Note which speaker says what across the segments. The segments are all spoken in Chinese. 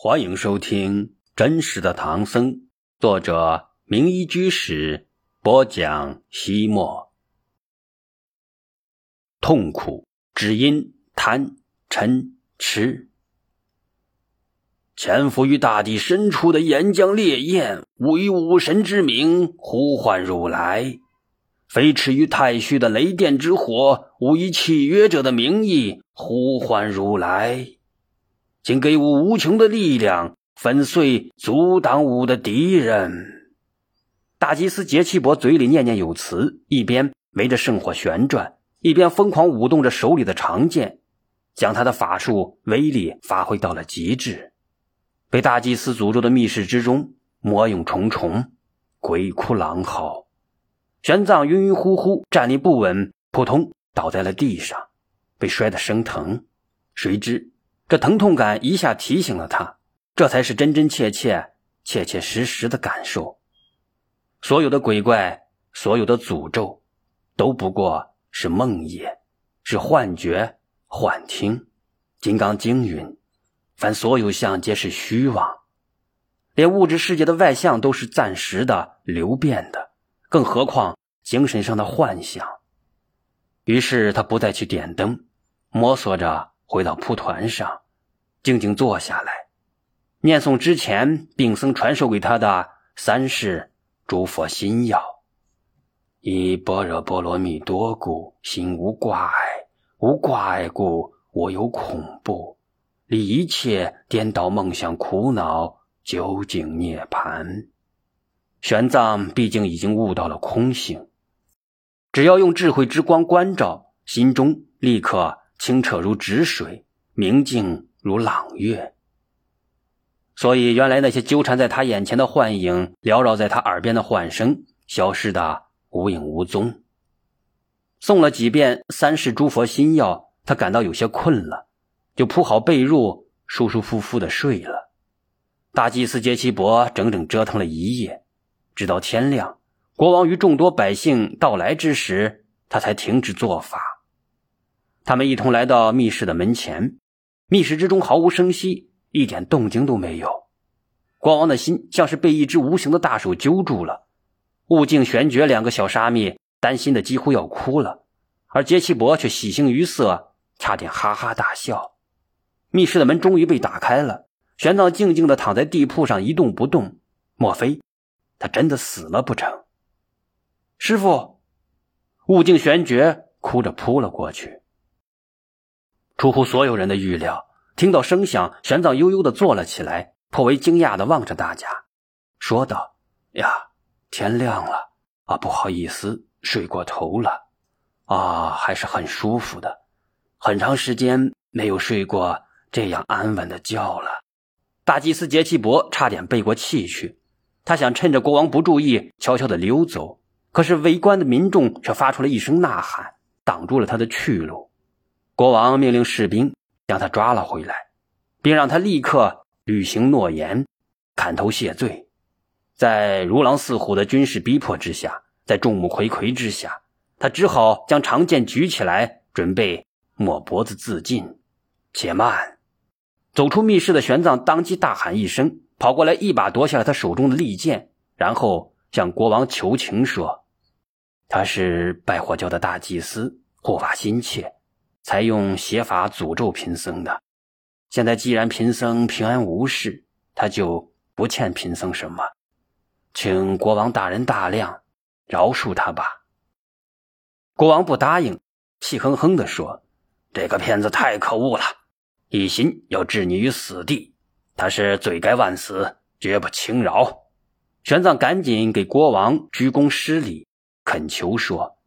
Speaker 1: 欢迎收听《真实的唐僧》，作者名医居士播讲。西莫，痛苦只因贪嗔痴，潜伏于大地深处的岩浆烈焰，吾以武神之名呼唤如来；飞驰于太虚的雷电之火，吾以契约者的名义呼唤如来。请给我无穷的力量，粉碎阻挡我的敌人。大祭司杰奇伯嘴里念念有词，一边围着圣火旋转，一边疯狂舞动着手里的长剑，将他的法术威力发挥到了极致。被大祭司诅咒的密室之中，魔影重重，鬼哭狼嚎。玄奘晕晕乎乎，站立不稳，扑通倒在了地上，被摔得生疼。谁知。这疼痛感一下提醒了他，这才是真真切切、切切实实的感受。所有的鬼怪，所有的诅咒，都不过是梦魇，是幻觉、幻听。金刚经云：“凡所有相，皆是虚妄。”连物质世界的外相都是暂时的、流变的，更何况精神上的幻想？于是他不再去点灯，摸索着。回到蒲团上，静静坐下来，念诵之前病僧传授给他的三世诸佛心要：以般若波罗蜜多故，心无挂碍；无挂碍故，我有恐怖。离一切颠倒梦想苦恼，究竟涅槃。玄奘毕竟已经悟到了空性，只要用智慧之光关照，心中立刻。清澈如止水，明净如朗月。所以，原来那些纠缠在他眼前的幻影，缭绕在他耳边的幻声，消失的无影无踪。诵了几遍三世诸佛心要，他感到有些困了，就铺好被褥，舒舒服服的睡了。大祭司杰奇伯整整折腾了一夜，直到天亮，国王与众多百姓到来之时，他才停止做法。他们一同来到密室的门前，密室之中毫无声息，一点动静都没有。国王的心像是被一只无形的大手揪住了。悟净、玄觉两个小沙弥担心的几乎要哭了，而杰奇伯却喜形于色，差点哈哈大笑。密室的门终于被打开了，玄奘静静的躺在地铺上一动不动。莫非他真的死了不成？师傅，悟净、玄觉哭着扑了过去。出乎所有人的预料，听到声响，玄奘悠悠的坐了起来，颇为惊讶的望着大家，说道：“呀，天亮了啊，不好意思，睡过头了，啊，还是很舒服的，很长时间没有睡过这样安稳的觉了。”大祭司杰奇伯差点背过气去，他想趁着国王不注意，悄悄的溜走，可是围观的民众却发出了一声呐喊，挡住了他的去路。国王命令士兵将他抓了回来，并让他立刻履行诺言，砍头谢罪。在如狼似虎的军事逼迫之下，在众目睽睽之下，他只好将长剑举起来，准备抹脖子自尽。且慢！走出密室的玄奘当即大喊一声，跑过来，一把夺下了他手中的利剑，然后向国王求情说：“他是拜火教的大祭司，护法心切。”才用邪法诅咒贫僧的。现在既然贫僧平安无事，他就不欠贫僧什么，请国王大人大量，饶恕他吧。国王不答应，气哼哼地说：“这个骗子太可恶了，一心要置你于死地，他是罪该万死，绝不轻饶。”玄奘赶紧给国王鞠躬施礼，恳求说：“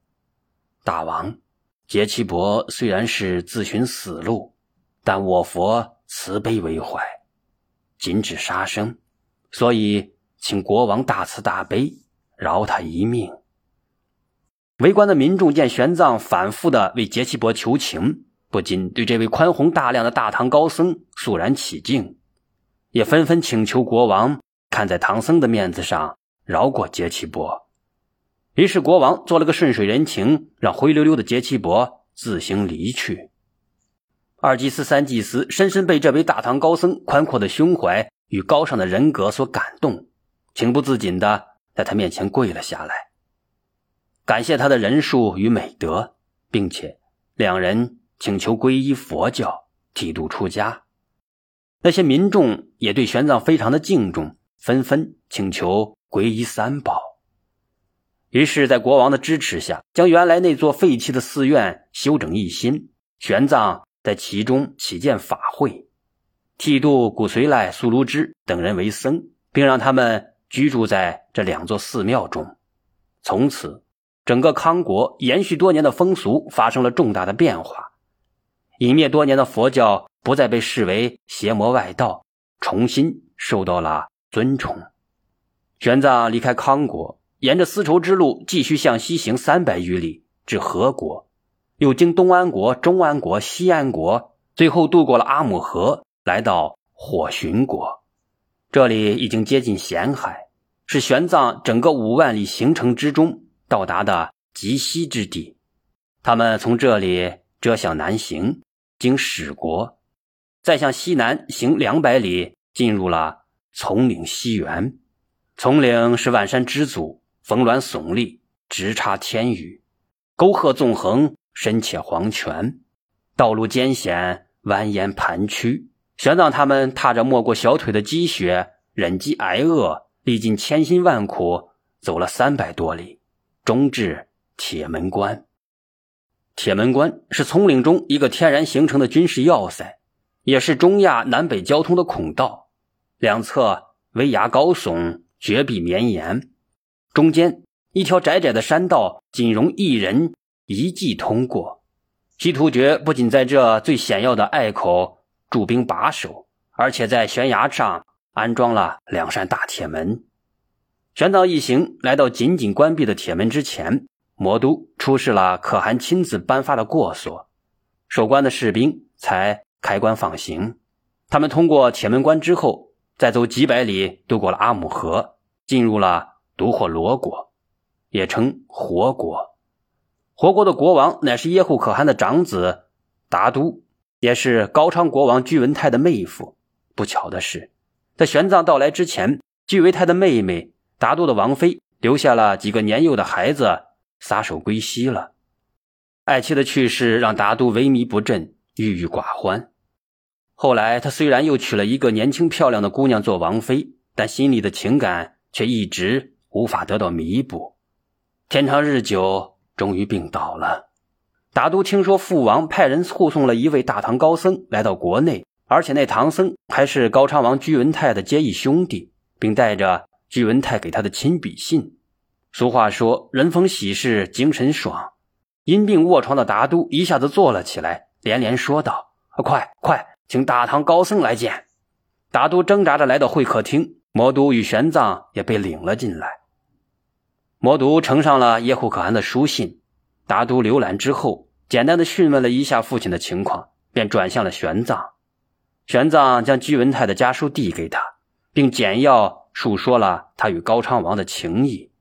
Speaker 1: 大王。”杰奇伯虽然是自寻死路，但我佛慈悲为怀，禁止杀生，所以请国王大慈大悲，饶他一命。围观的民众见玄奘反复的为杰奇伯求情，不禁对这位宽宏大量的大唐高僧肃然起敬，也纷纷请求国王看在唐僧的面子上饶过杰奇伯。于是国王做了个顺水人情，让灰溜溜的杰奇伯自行离去。二祭司、三祭司深深被这位大唐高僧宽阔的胸怀与高尚的人格所感动，情不自禁的在他面前跪了下来，感谢他的仁术与美德，并且两人请求皈依佛教，剃度出家。那些民众也对玄奘非常的敬重，纷纷请求皈依三宝。于是，在国王的支持下，将原来那座废弃的寺院修整一新。玄奘在其中起建法会，剃度古随赖、苏卢之等人为僧，并让他们居住在这两座寺庙中。从此，整个康国延续多年的风俗发生了重大的变化，隐灭多年的佛教不再被视为邪魔外道，重新受到了尊崇。玄奘离开康国。沿着丝绸之路继续向西行三百余里，至河国，又经东安国、中安国、西安国，最后渡过了阿姆河，来到火寻国。这里已经接近咸海，是玄奘整个五万里行程之中到达的极西之地。他们从这里折向南行，经史国，再向西南行两百里，进入了丛岭西园。丛岭是万山之祖。峰峦耸立，直插天宇；沟壑纵横，深且黄泉。道路艰险，蜿蜒盘曲。玄奘他们踏着没过小腿的积雪，忍饥挨饿，历尽千辛万苦，走了三百多里，终至铁门关。铁门关是丛岭中一个天然形成的军事要塞，也是中亚南北交通的孔道。两侧危崖高耸，绝壁绵延。中间一条窄窄的山道，仅容一人一骑通过。西突厥不仅在这最险要的隘口驻兵把守，而且在悬崖上安装了两扇大铁门。玄奘一行来到紧紧关闭的铁门之前，魔都出示了可汗亲自颁发的过所，守关的士兵才开关放行。他们通过铁门关之后，再走几百里，渡过了阿姆河，进入了。独火罗国，也称活国。活国的国王乃是耶护可汗的长子达都，也是高昌国王居文泰的妹夫。不巧的是，在玄奘到来之前，居文泰的妹妹达都的王妃留下了几个年幼的孩子，撒手归西了。爱妻的去世让达都萎靡不振，郁郁寡欢。后来，他虽然又娶了一个年轻漂亮的姑娘做王妃，但心里的情感却一直。无法得到弥补，天长日久，终于病倒了。达都听说父王派人护送了一位大唐高僧来到国内，而且那唐僧还是高昌王居文泰的结义兄弟，并带着居文泰给他的亲笔信。俗话说：“人逢喜事精神爽。”因病卧床的达都一下子坐了起来，连连说道：“快快，请大唐高僧来见！”达都挣扎着来到会客厅，魔都与玄奘也被领了进来。魔都呈上了叶护可汗的书信，达都浏览之后，简单的询问了一下父亲的情况，便转向了玄奘。玄奘将居文泰的家书递给他，并简要述说了他与高昌王的情谊。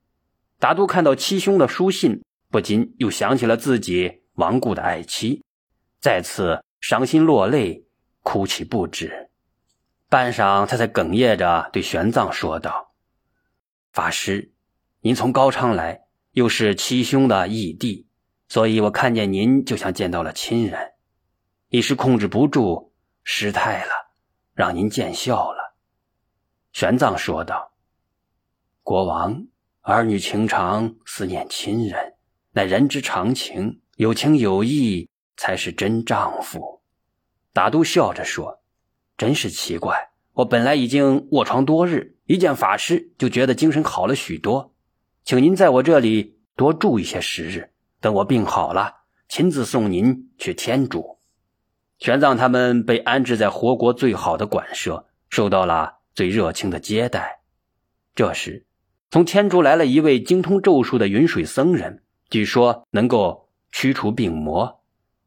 Speaker 1: 达都看到七兄的书信，不禁又想起了自己亡故的爱妻，再次伤心落泪，哭泣不止。半晌，他才哽咽着对玄奘说道：“法师。”您从高昌来，又是七兄的义弟，所以我看见您就像见到了亲人，一时控制不住失态了，让您见笑了。”玄奘说道。“国王，儿女情长，思念亲人，乃人之常情，有情有义才是真丈夫。”达都笑着说：“真是奇怪，我本来已经卧床多日，一见法师就觉得精神好了许多。”请您在我这里多住一些时日，等我病好了，亲自送您去天竺。玄奘他们被安置在活国最好的馆舍，受到了最热情的接待。这时，从天竺来了一位精通咒术的云水僧人，据说能够驱除病魔。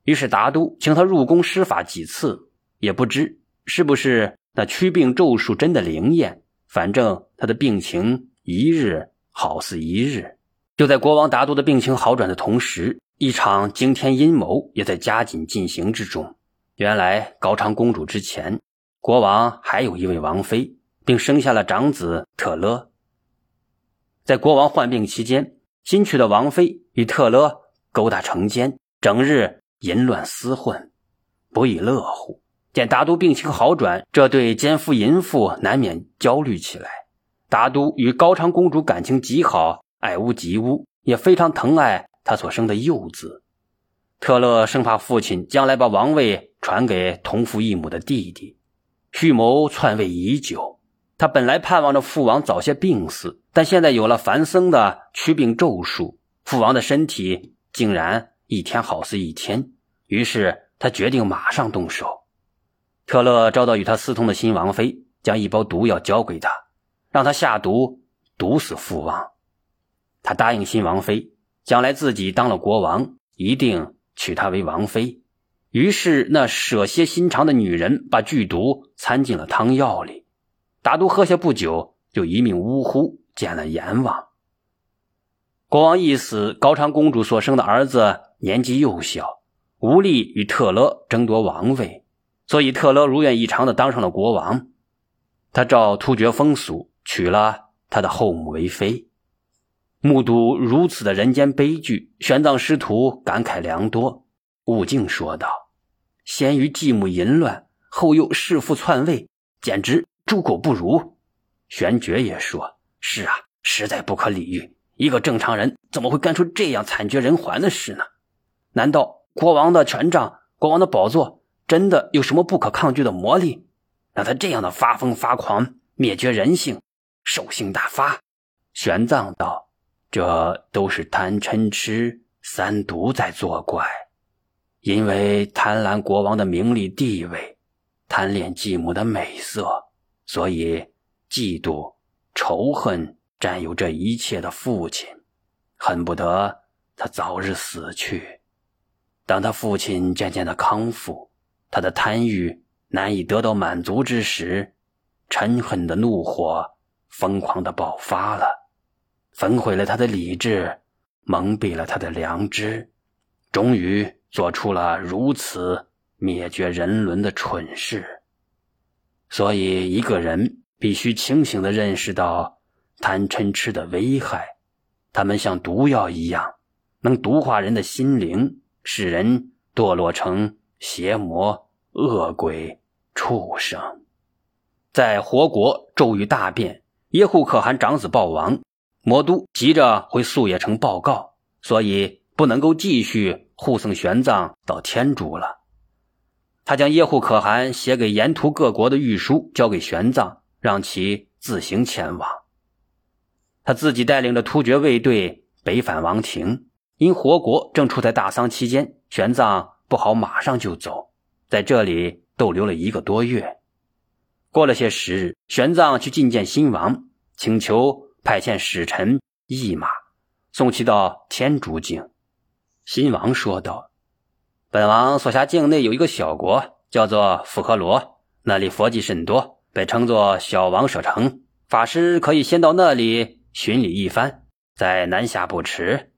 Speaker 1: 于是达都请他入宫施法几次，也不知是不是那驱病咒术真的灵验。反正他的病情一日。好似一日，就在国王达都的病情好转的同时，一场惊天阴谋也在加紧进行之中。原来高昌公主之前，国王还有一位王妃，并生下了长子特勒。在国王患病期间，新娶的王妃与特勒勾搭成奸，整日淫乱厮混，不亦乐乎。见达都病情好转，这对奸夫淫妇难免焦虑起来。达都与高昌公主感情极好，爱屋及乌，也非常疼爱他所生的幼子。特勒生怕父亲将来把王位传给同父异母的弟弟，蓄谋篡位已久。他本来盼望着父王早些病死，但现在有了梵僧的驱病咒术，父王的身体竟然一天好似一天。于是他决定马上动手。特勒找到与他私通的新王妃，将一包毒药交给他，让他下毒毒死父王。他答应新王妃，将来自己当了国王，一定娶她为王妃。于是那舍些心肠的女人把剧毒掺进了汤药里。达都喝下不久，就一命呜呼，见了阎王。国王一死，高昌公主所生的儿子年纪幼小，无力与特勒争夺王位。所以，特勒如愿以偿的当上了国王。他照突厥风俗娶了他的后母为妃。目睹如此的人间悲剧，玄奘师徒感慨良多。悟净说道：“先于继母淫乱，后又弑父篡位，简直猪狗不如。”玄觉也说：“是啊，实在不可理喻。一个正常人怎么会干出这样惨绝人寰的事呢？难道国王的权杖，国王的宝座？”真的有什么不可抗拒的魔力，让他这样的发疯发狂，灭绝人性，兽性大发？玄奘道：“这都是贪嗔痴三毒在作怪。因为贪婪国王的名利地位，贪恋继母的美色，所以嫉妒、仇恨占有这一切的父亲，恨不得他早日死去。当他父亲渐渐的康复。”他的贪欲难以得到满足之时，嗔恨的怒火疯狂的爆发了，焚毁了他的理智，蒙蔽了他的良知，终于做出了如此灭绝人伦的蠢事。所以，一个人必须清醒的认识到贪嗔痴的危害，他们像毒药一样，能毒化人的心灵，使人堕落成邪魔。恶鬼、畜生，在活国骤遇大变，耶护可汗长子暴亡，魔都急着回素叶城报告，所以不能够继续护送玄奘到天竺了。他将耶护可汗写给沿途各国的御书交给玄奘，让其自行前往。他自己带领着突厥卫队北返王庭，因活国正处在大丧期间，玄奘不好马上就走。在这里逗留了一个多月，过了些时日，玄奘去觐见新王，请求派遣使臣一马送其到天竺境。新王说道：“本王所辖境内有一个小国，叫做富和罗，那里佛迹甚多，被称作小王舍城。法师可以先到那里巡礼一番，再南下不迟。”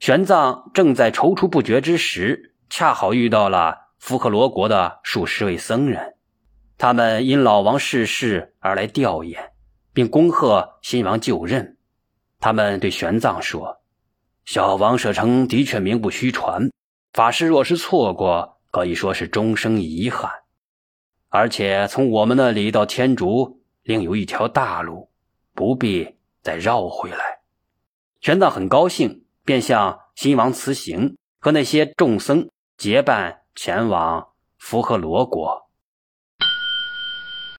Speaker 1: 玄奘正在踌躇不决之时，恰好遇到了。福克罗国的数十位僧人，他们因老王逝世而来吊唁，并恭贺新王就任。他们对玄奘说：“小王舍城的确名不虚传，法师若是错过，可以说是终生遗憾。而且从我们那里到天竺，另有一条大路，不必再绕回来。”玄奘很高兴，便向新王辞行，和那些众僧结伴。前往福和罗国。